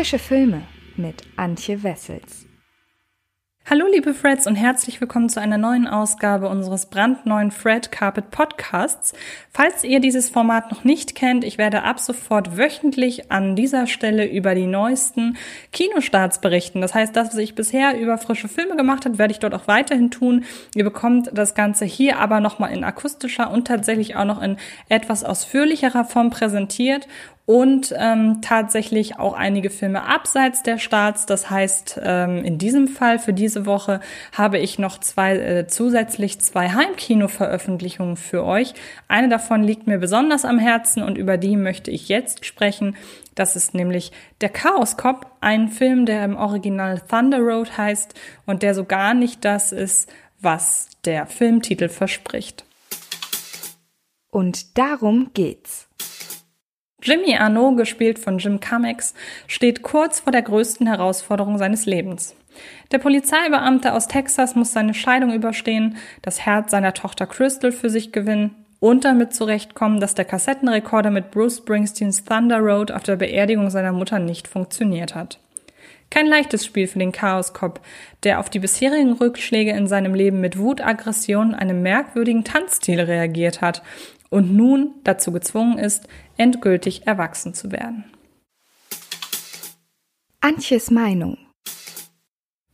Frische Filme mit Antje Wessels. Hallo liebe Freds und herzlich willkommen zu einer neuen Ausgabe unseres brandneuen Fred Carpet Podcasts. Falls ihr dieses Format noch nicht kennt, ich werde ab sofort wöchentlich an dieser Stelle über die neuesten Kinostarts berichten. Das heißt, das, was ich bisher über frische Filme gemacht habe, werde ich dort auch weiterhin tun. Ihr bekommt das Ganze hier aber nochmal in akustischer und tatsächlich auch noch in etwas ausführlicherer Form präsentiert und ähm, tatsächlich auch einige Filme abseits der Starts. Das heißt, ähm, in diesem Fall für diese Woche habe ich noch zwei äh, zusätzlich zwei Heimkino-Veröffentlichungen für euch. Eine davon liegt mir besonders am Herzen und über die möchte ich jetzt sprechen. Das ist nämlich Der Chaos Cop, ein Film, der im Original Thunder Road heißt und der so gar nicht das ist, was der Filmtitel verspricht. Und darum geht's. Jimmy Arnaud, gespielt von Jim Cummings, steht kurz vor der größten Herausforderung seines Lebens. Der Polizeibeamte aus Texas muss seine Scheidung überstehen, das Herz seiner Tochter Crystal für sich gewinnen und damit zurechtkommen, dass der Kassettenrekorder mit Bruce Springsteens Thunder Road auf der Beerdigung seiner Mutter nicht funktioniert hat. Kein leichtes Spiel für den Chaos Cop, der auf die bisherigen Rückschläge in seinem Leben mit Wut, Aggression, einem merkwürdigen Tanzstil reagiert hat und nun dazu gezwungen ist, endgültig erwachsen zu werden. Antjes Meinung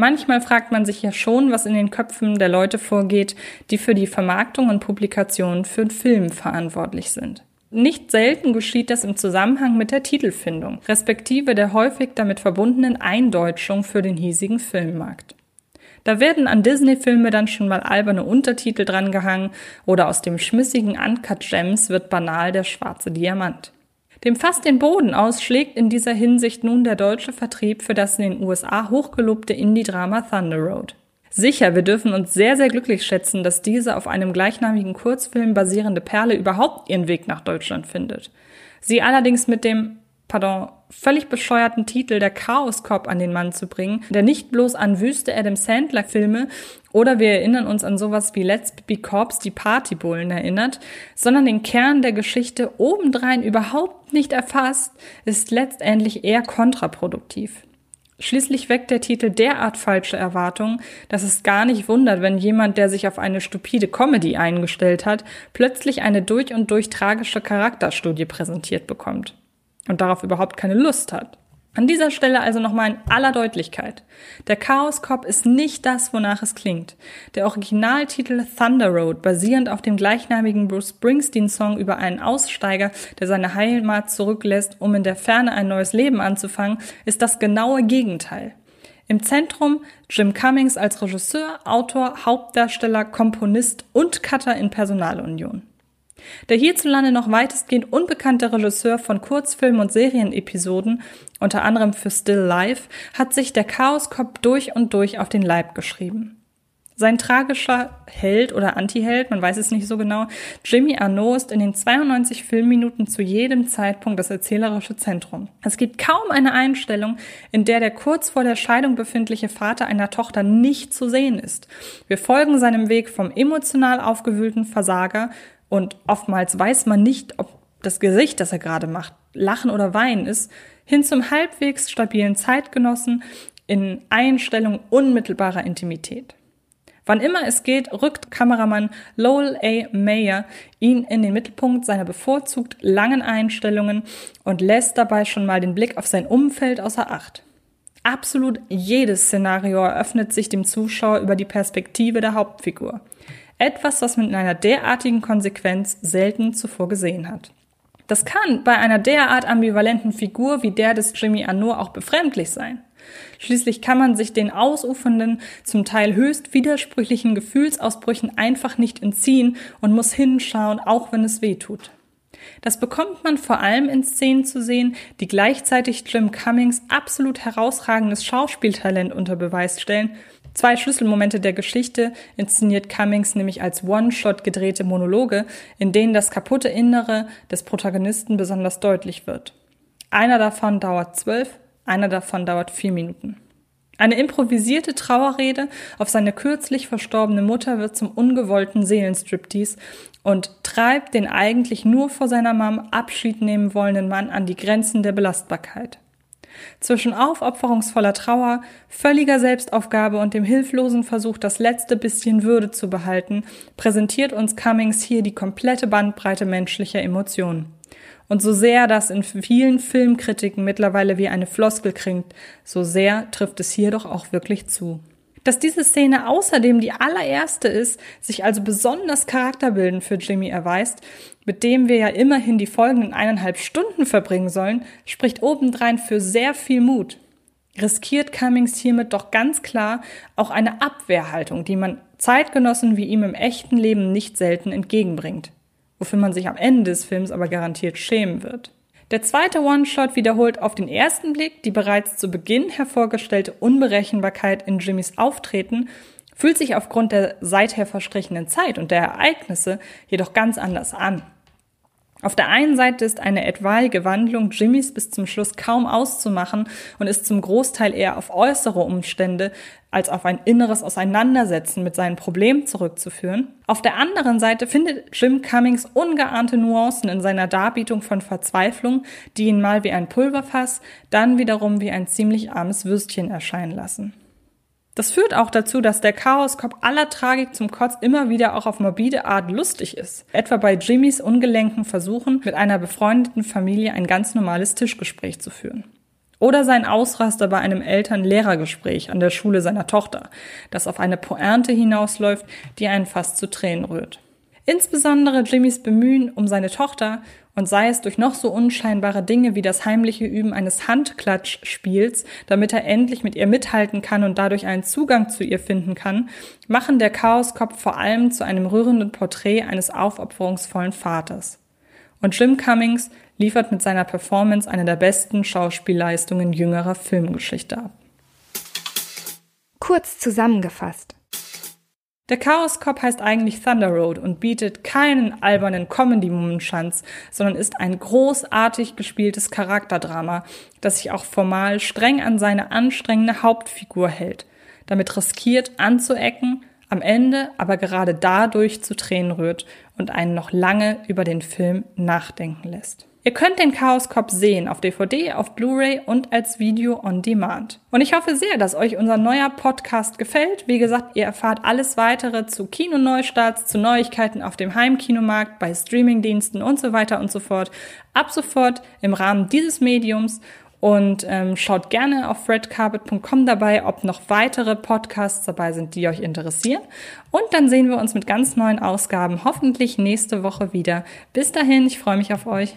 Manchmal fragt man sich ja schon, was in den Köpfen der Leute vorgeht, die für die Vermarktung und Publikation für einen Film verantwortlich sind. Nicht selten geschieht das im Zusammenhang mit der Titelfindung, respektive der häufig damit verbundenen Eindeutschung für den hiesigen Filmmarkt. Da werden an Disney-Filme dann schon mal alberne Untertitel drangehangen oder aus dem schmissigen Uncut Gems wird banal der schwarze Diamant. Dem fast den Boden ausschlägt in dieser Hinsicht nun der deutsche Vertrieb für das in den USA hochgelobte Indie-Drama Thunder Road. Sicher, wir dürfen uns sehr, sehr glücklich schätzen, dass diese auf einem gleichnamigen Kurzfilm basierende Perle überhaupt ihren Weg nach Deutschland findet. Sie allerdings mit dem pardon, völlig bescheuerten Titel der Chaos Cop an den Mann zu bringen, der nicht bloß an wüste Adam Sandler Filme oder wir erinnern uns an sowas wie Let's Be Cops, die Partybullen erinnert, sondern den Kern der Geschichte obendrein überhaupt nicht erfasst, ist letztendlich eher kontraproduktiv. Schließlich weckt der Titel derart falsche Erwartungen, dass es gar nicht wundert, wenn jemand, der sich auf eine stupide Comedy eingestellt hat, plötzlich eine durch und durch tragische Charakterstudie präsentiert bekommt und darauf überhaupt keine Lust hat. An dieser Stelle also nochmal in aller Deutlichkeit. Der Chaos Cop ist nicht das, wonach es klingt. Der Originaltitel Thunder Road, basierend auf dem gleichnamigen Bruce Springsteen Song über einen Aussteiger, der seine Heimat zurücklässt, um in der Ferne ein neues Leben anzufangen, ist das genaue Gegenteil. Im Zentrum Jim Cummings als Regisseur, Autor, Hauptdarsteller, Komponist und Cutter in Personalunion. Der hierzulande noch weitestgehend unbekannte Regisseur von Kurzfilmen und Serienepisoden, unter anderem für Still Life, hat sich der Chaos Cop durch und durch auf den Leib geschrieben. Sein tragischer Held oder Antiheld, man weiß es nicht so genau, Jimmy Arnaud ist in den 92 Filmminuten zu jedem Zeitpunkt das erzählerische Zentrum. Es gibt kaum eine Einstellung, in der der kurz vor der Scheidung befindliche Vater einer Tochter nicht zu sehen ist. Wir folgen seinem Weg vom emotional aufgewühlten Versager und oftmals weiß man nicht, ob das Gesicht, das er gerade macht, Lachen oder Weinen ist, hin zum halbwegs stabilen Zeitgenossen in Einstellung unmittelbarer Intimität. Wann immer es geht, rückt Kameramann Lowell A. Mayer ihn in den Mittelpunkt seiner bevorzugt langen Einstellungen und lässt dabei schon mal den Blick auf sein Umfeld außer Acht. Absolut jedes Szenario eröffnet sich dem Zuschauer über die Perspektive der Hauptfigur. Etwas, was man in einer derartigen Konsequenz selten zuvor gesehen hat. Das kann bei einer derart ambivalenten Figur wie der des Jimmy Arnaud auch befremdlich sein. Schließlich kann man sich den ausufernden, zum Teil höchst widersprüchlichen Gefühlsausbrüchen einfach nicht entziehen und muss hinschauen, auch wenn es weh tut. Das bekommt man vor allem in Szenen zu sehen, die gleichzeitig Jim Cummings absolut herausragendes Schauspieltalent unter Beweis stellen Zwei Schlüsselmomente der Geschichte inszeniert Cummings nämlich als One-Shot gedrehte Monologe, in denen das kaputte Innere des Protagonisten besonders deutlich wird. Einer davon dauert zwölf, einer davon dauert vier Minuten. Eine improvisierte Trauerrede auf seine kürzlich verstorbene Mutter wird zum ungewollten Seelenstriptease und treibt den eigentlich nur vor seiner Mom Abschied nehmen wollenden Mann an die Grenzen der Belastbarkeit. Zwischen aufopferungsvoller Trauer, völliger Selbstaufgabe und dem hilflosen Versuch, das letzte bisschen Würde zu behalten, präsentiert uns Cummings hier die komplette Bandbreite menschlicher Emotionen. Und so sehr das in vielen Filmkritiken mittlerweile wie eine Floskel klingt, so sehr trifft es hier doch auch wirklich zu. Dass diese Szene außerdem die allererste ist, sich also besonders charakterbildend für Jimmy erweist, mit dem wir ja immerhin die folgenden eineinhalb Stunden verbringen sollen, spricht obendrein für sehr viel Mut. Riskiert Cummings hiermit doch ganz klar auch eine Abwehrhaltung, die man Zeitgenossen wie ihm im echten Leben nicht selten entgegenbringt, wofür man sich am Ende des Films aber garantiert schämen wird. Der zweite One-Shot wiederholt auf den ersten Blick die bereits zu Beginn hervorgestellte Unberechenbarkeit in Jimmys Auftreten, fühlt sich aufgrund der seither verstrichenen Zeit und der Ereignisse jedoch ganz anders an. Auf der einen Seite ist eine etwaige Wandlung Jimmys bis zum Schluss kaum auszumachen und ist zum Großteil eher auf äußere Umstände als auf ein inneres Auseinandersetzen mit seinen Problemen zurückzuführen. Auf der anderen Seite findet Jim Cummings ungeahnte Nuancen in seiner Darbietung von Verzweiflung, die ihn mal wie ein Pulverfass, dann wiederum wie ein ziemlich armes Würstchen erscheinen lassen. Das führt auch dazu, dass der Chaoskopf aller Tragik zum Kotz immer wieder auch auf morbide Art lustig ist. Etwa bei Jimmys ungelenken Versuchen, mit einer befreundeten Familie ein ganz normales Tischgespräch zu führen. Oder sein Ausraster bei einem Eltern-Lehrer-Gespräch an der Schule seiner Tochter, das auf eine Pointe hinausläuft, die einen fast zu Tränen rührt. Insbesondere Jimmys Bemühen um seine Tochter und sei es durch noch so unscheinbare Dinge wie das heimliche Üben eines Handklatschspiels, damit er endlich mit ihr mithalten kann und dadurch einen Zugang zu ihr finden kann, machen der Chaoskopf vor allem zu einem rührenden Porträt eines aufopferungsvollen Vaters. Und Jim Cummings liefert mit seiner Performance eine der besten Schauspielleistungen jüngerer Filmgeschichte ab. Kurz zusammengefasst. Der Chaos Cop heißt eigentlich Thunder Road und bietet keinen albernen Comedy-Mummenschanz, sondern ist ein großartig gespieltes Charakterdrama, das sich auch formal streng an seine anstrengende Hauptfigur hält, damit riskiert anzuecken, am Ende aber gerade dadurch zu Tränen rührt und einen noch lange über den Film nachdenken lässt. Ihr könnt den Chaos Cop sehen auf DVD, auf Blu-ray und als Video on Demand. Und ich hoffe sehr, dass euch unser neuer Podcast gefällt. Wie gesagt, ihr erfahrt alles weitere zu Kinoneustarts, zu Neuigkeiten auf dem Heimkinomarkt, bei Streamingdiensten und so weiter und so fort. Ab sofort im Rahmen dieses Mediums und ähm, schaut gerne auf redcarpet.com dabei, ob noch weitere Podcasts dabei sind, die euch interessieren. Und dann sehen wir uns mit ganz neuen Ausgaben hoffentlich nächste Woche wieder. Bis dahin, ich freue mich auf euch.